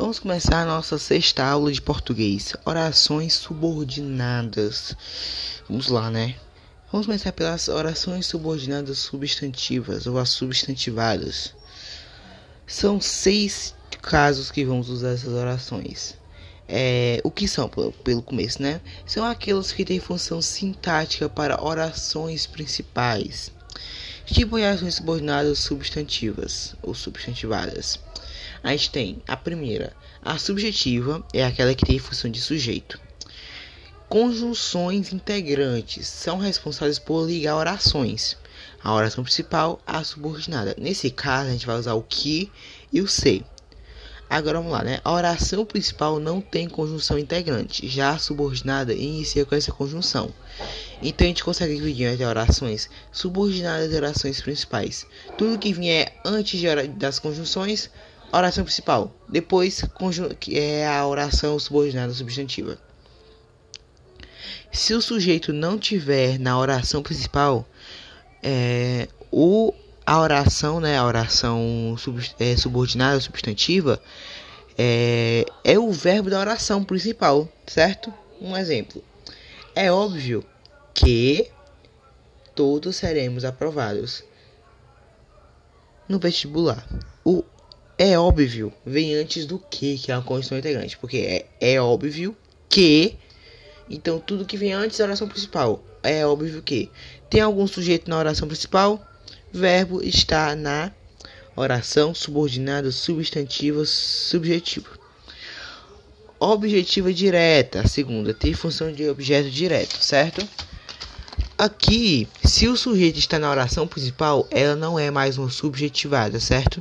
Vamos começar a nossa sexta aula de português. Orações subordinadas. Vamos lá, né? Vamos começar pelas orações subordinadas substantivas ou as substantivadas. São seis casos que vamos usar essas orações. É, o que são, pelo, pelo começo, né? São aquelas que têm função sintática para orações principais. Tipo orações subordinadas substantivas ou substantivadas. A gente tem a primeira, a subjetiva, é aquela que tem função de sujeito. Conjunções integrantes são responsáveis por ligar orações. A oração principal à subordinada. Nesse caso, a gente vai usar o que e o se. Agora vamos lá, né? A oração principal não tem conjunção integrante, já a subordinada inicia com essa conjunção. Então a gente consegue dividir as orações subordinadas e orações principais. Tudo que vier antes de das conjunções oração principal. Depois, que é a oração subordinada substantiva. Se o sujeito não tiver na oração principal, é, o, a oração, né, a oração sub, é, subordinada substantiva, é, é o verbo da oração principal, certo? Um exemplo. É óbvio que todos seremos aprovados no vestibular. O é óbvio vem antes do que, que é uma condição integrante. Porque é, é óbvio que. Então tudo que vem antes da oração principal. É óbvio que. Tem algum sujeito na oração principal? Verbo está na oração subordinada substantiva subjetiva. Objetiva direta, a segunda, tem função de objeto direto, certo? Aqui, se o sujeito está na oração principal, ela não é mais uma subjetivada, certo?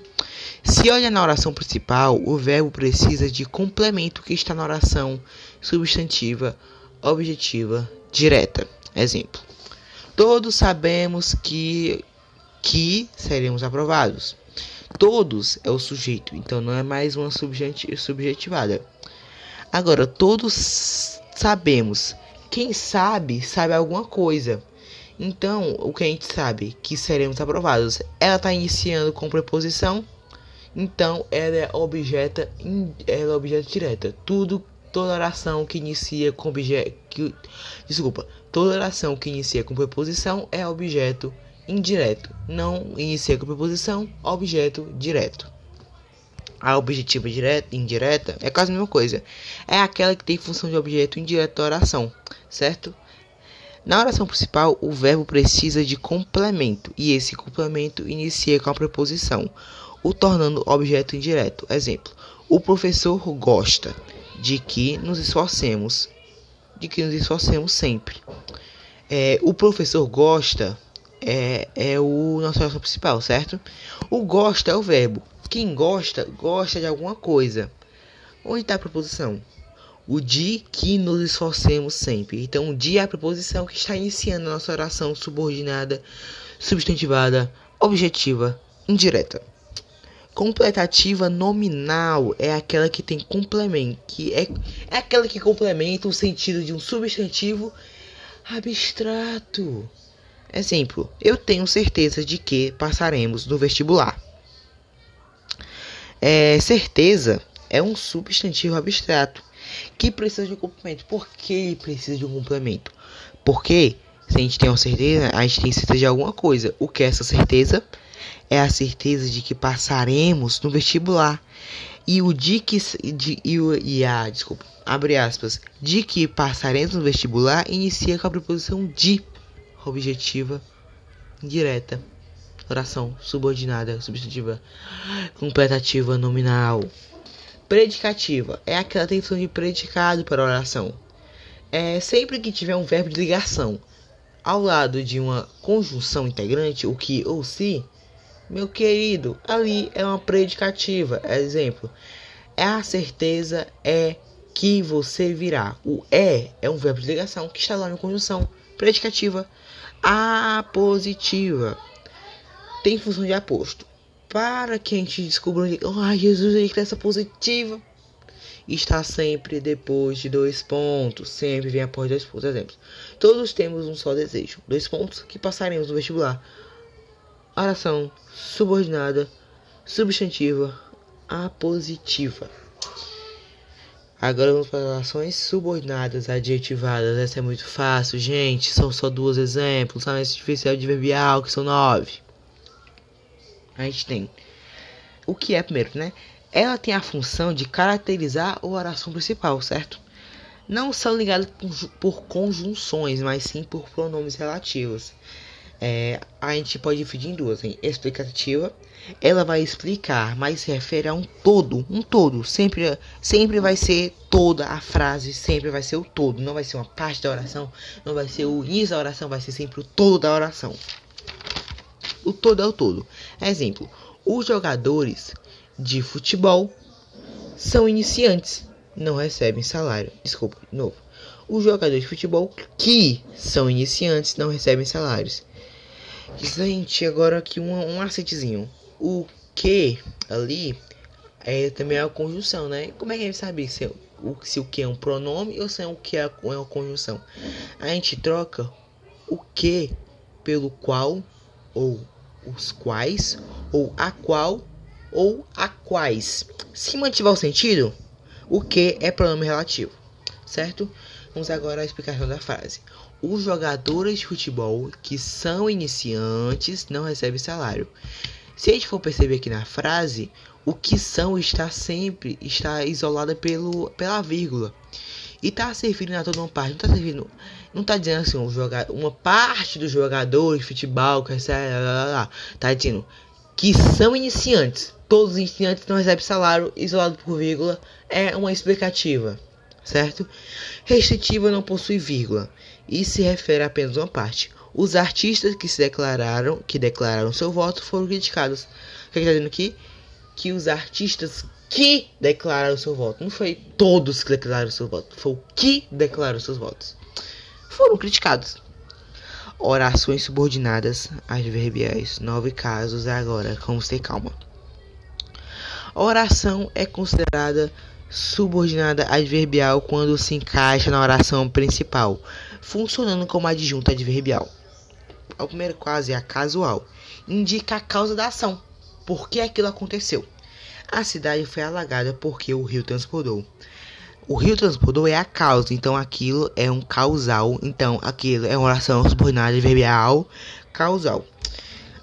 Se olha na oração principal, o verbo precisa de complemento que está na oração substantiva, objetiva, direta. Exemplo: Todos sabemos que que seremos aprovados. Todos é o sujeito, então não é mais uma subjetivada. Agora, todos sabemos quem sabe, sabe alguma coisa. Então, o que a gente sabe? Que seremos aprovados. Ela está iniciando com preposição. Então, ela é objeto, ela é objeto direta. Tudo, toda oração que inicia com objeto, que, desculpa, toda oração que inicia com preposição é objeto indireto. Não inicia com preposição, objeto direto. A objetiva direta indireta é quase a mesma coisa. É aquela que tem função de objeto indireto da oração, certo? Na oração principal, o verbo precisa de complemento e esse complemento inicia com a preposição, o tornando objeto indireto. Exemplo: O professor gosta de que nos esforcemos, de que nos esforcemos sempre. É, o professor gosta é, é o nosso oração principal, certo? O gosta é o verbo. Quem gosta, gosta de alguma coisa. Onde está a preposição? O de que nos esforcemos sempre. Então, o de é a preposição que está iniciando a nossa oração subordinada, substantivada, objetiva, indireta. Completativa nominal é aquela que tem complemento, que é, é aquela que complementa o sentido de um substantivo abstrato. Exemplo: eu tenho certeza de que passaremos no vestibular. É, certeza é um substantivo abstrato que precisa de um complemento. Por que precisa de um complemento? Porque se a gente tem uma certeza, a gente tem certeza de alguma coisa. O que é essa certeza? É a certeza de que passaremos no vestibular. E o de que de, e, o, e a desculpa, abre aspas, de que passaremos no vestibular inicia com a preposição de objetiva direta oração subordinada, substantiva, completativa, nominal. Predicativa é aquela tensão de predicado para oração. É sempre que tiver um verbo de ligação ao lado de uma conjunção integrante, o que ou se, meu querido, ali é uma predicativa. Exemplo: é a certeza é que você virá. O é é um verbo de ligação que está lá na conjunção predicativa apositiva tem função de aposto. Para que a gente descubra onde. Ai, Jesus, ele cresce positiva. Está sempre depois de dois pontos. Sempre vem após dois pontos. Exemplos. Todos temos um só desejo. Dois pontos que passaremos no vestibular. Oração subordinada, substantiva, apositiva. Agora vamos para orações subordinadas adjetivadas. Essa é muito fácil, gente. São só dois exemplos. São artificial adverbial, que são nove. A gente tem o que é primeiro, né? Ela tem a função de caracterizar a oração principal, certo? Não são ligadas por conjunções, mas sim por pronomes relativos. É, a gente pode dividir em duas, hein? explicativa. Ela vai explicar, mas se refere a um todo, um todo. Sempre, sempre vai ser toda a frase, sempre vai ser o todo. Não vai ser uma parte da oração, não vai ser o início da oração, vai ser sempre o todo da oração. O todo é o todo. Exemplo: os jogadores de futebol são iniciantes, não recebem salário. Desculpa, de novo. Os jogadores de futebol que são iniciantes não recebem salários. Gente, agora aqui um, um. O que ali é também é a conjunção, né? Como é que a gente sabe se, o, se o que é um pronome ou se é o que é, é uma conjunção? A gente troca o que pelo qual ou os quais ou a qual ou a quais. Se mantiver o sentido, o que é pronome relativo, certo? Vamos agora à explicação da frase. Os jogadores de futebol que são iniciantes não recebem salário. Se a gente for perceber aqui na frase, o que são está sempre está isolada pelo pela vírgula. E está servindo a toda uma parte, não está servindo, não está dizendo assim, um uma parte dos jogadores de futebol que recebe, está dizendo que são iniciantes. Todos os iniciantes não recebem salário, isolado por vírgula, é uma explicativa, certo? Restritiva não possui vírgula e se refere a apenas uma parte. Os artistas que se declararam, que declararam seu voto, foram criticados. O que está dizendo aqui? Que os artistas que declararam seu voto, não foi todos que declararam seu voto, foi o que declararam seus votos, foram criticados. Orações subordinadas adverbiais, nove casos agora, vamos ter calma. A oração é considerada subordinada adverbial quando se encaixa na oração principal, funcionando como adjunto adverbial. O primeiro caso é a casual, indica a causa da ação, por que aquilo aconteceu. A cidade foi alagada porque o rio transbordou. O rio transbordou é a causa, então aquilo é um causal, então aquilo é uma oração subordinada adverbial causal.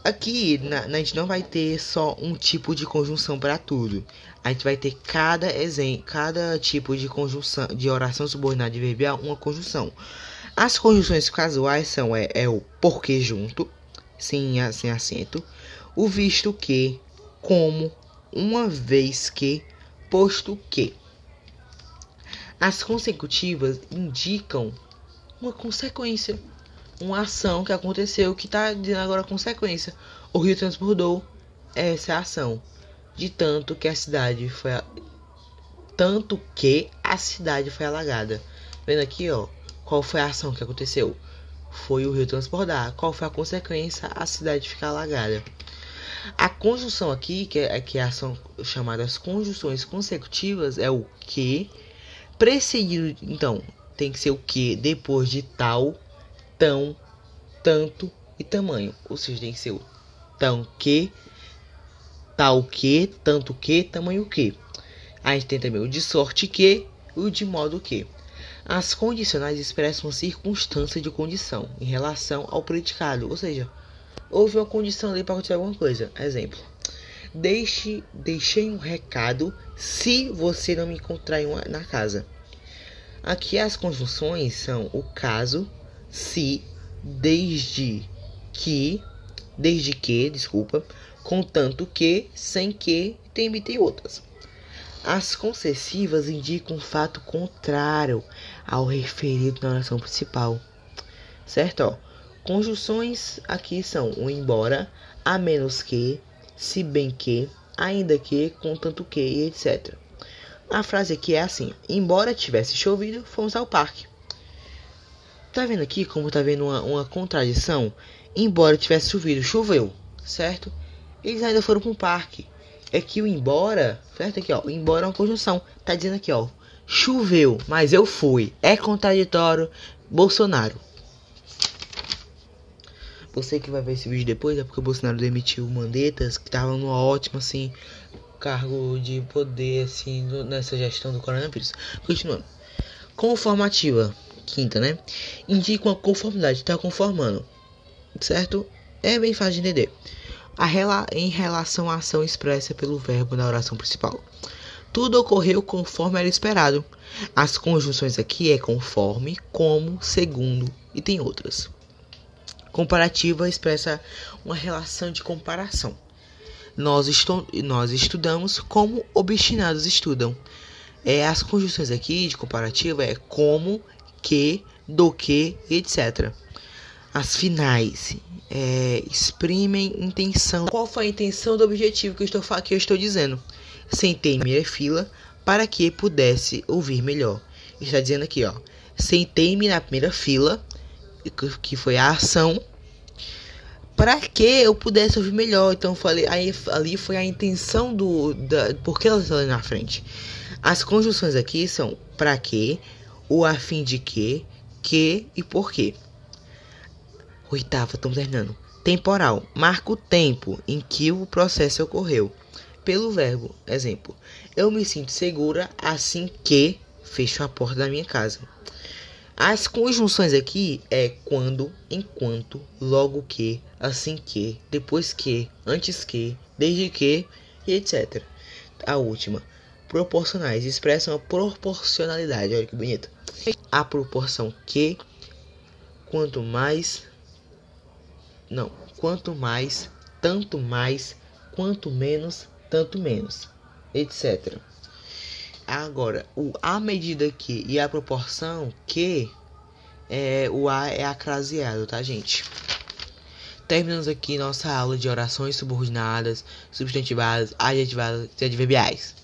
Aqui na, a gente não vai ter só um tipo de conjunção para tudo. A gente vai ter cada exemplo, cada tipo de conjunção de oração subordinada adverbial uma conjunção. As conjunções casuais são é, é o porque junto, sem, sem acento, o visto que, como, uma vez que, posto que. As consecutivas indicam uma consequência uma ação que aconteceu que está dizendo agora consequência. O rio transbordou essa ação. De tanto que a cidade foi. Tanto que a cidade foi alagada. Vendo aqui, ó. Qual foi a ação que aconteceu? Foi o rio transbordar. Qual foi a consequência? A cidade ficar alagada. A conjunção aqui, que é, que é são chamadas conjunções consecutivas, é o que precedido. Então, tem que ser o que depois de tal tão, tanto e tamanho. Ou seja, tem que ser o tão que, tal que, tanto que, tamanho que. A gente tem também o de sorte que e o de modo que. As condicionais expressam circunstância de condição em relação ao predicado, ou seja, houve uma condição ali para acontecer alguma coisa. Exemplo: Deixe, deixei um recado se você não me encontrar na casa. Aqui as conjunções são o caso, se, desde que, desde que, desculpa, contanto que, sem que, tem, tem outras. As concessivas indicam um fato contrário ao referido na oração principal. Certo? Ó, conjunções aqui são o embora, a menos que, se bem que, ainda que, contanto que, etc. A frase aqui é assim: Embora tivesse chovido, fomos ao parque. Tá vendo aqui como tá vendo uma, uma contradição? Embora tivesse chovido, choveu, certo? Eles ainda foram para um parque. É que o embora, certo? Aqui, ó, embora é uma conjunção. Tá dizendo aqui, ó, choveu, mas eu fui. É contraditório. Bolsonaro. Você que vai ver esse vídeo depois é porque o Bolsonaro demitiu mandetas que estavam numa ótima assim cargo de poder assim nessa gestão do coronavírus. Continuando. Conformativa, quinta, né? Indica uma conformidade, está conformando, certo? É bem fácil de entender. A rela em relação à ação expressa pelo verbo na oração principal. Tudo ocorreu conforme era esperado. As conjunções aqui é conforme, como, segundo e tem outras. Comparativa expressa uma relação de comparação. Nós, estu nós estudamos como obstinados estudam. É, as conjunções aqui de comparativa é como, que, do que, etc. As finais é, exprimem intenção. Qual foi a intenção do objetivo que eu estou, que eu estou dizendo? Sentei em minha fila para que pudesse ouvir melhor. Está dizendo aqui, ó. Sentei-me na primeira fila que foi a ação, para que eu pudesse ouvir melhor. Então falei, aí ali foi a intenção do da porque ela está ali na frente. As conjunções aqui são para que, o a fim de que, que e por quê. Oitava, estamos terminando. Temporal marca o tempo em que o processo ocorreu. Pelo verbo, exemplo, eu me sinto segura assim que fecho a porta da minha casa. As conjunções aqui é quando, enquanto, logo que, assim que, depois que, antes que, desde que e etc. A última, proporcionais, expressam a proporcionalidade. Olha que bonito. A proporção que, quanto mais, não, quanto mais, tanto mais, quanto menos, tanto menos, etc. Agora, o a medida que e a proporção que é, o a é acraseado, tá, gente? Terminamos aqui nossa aula de orações subordinadas, substantivadas, adjetivadas e adverbiais.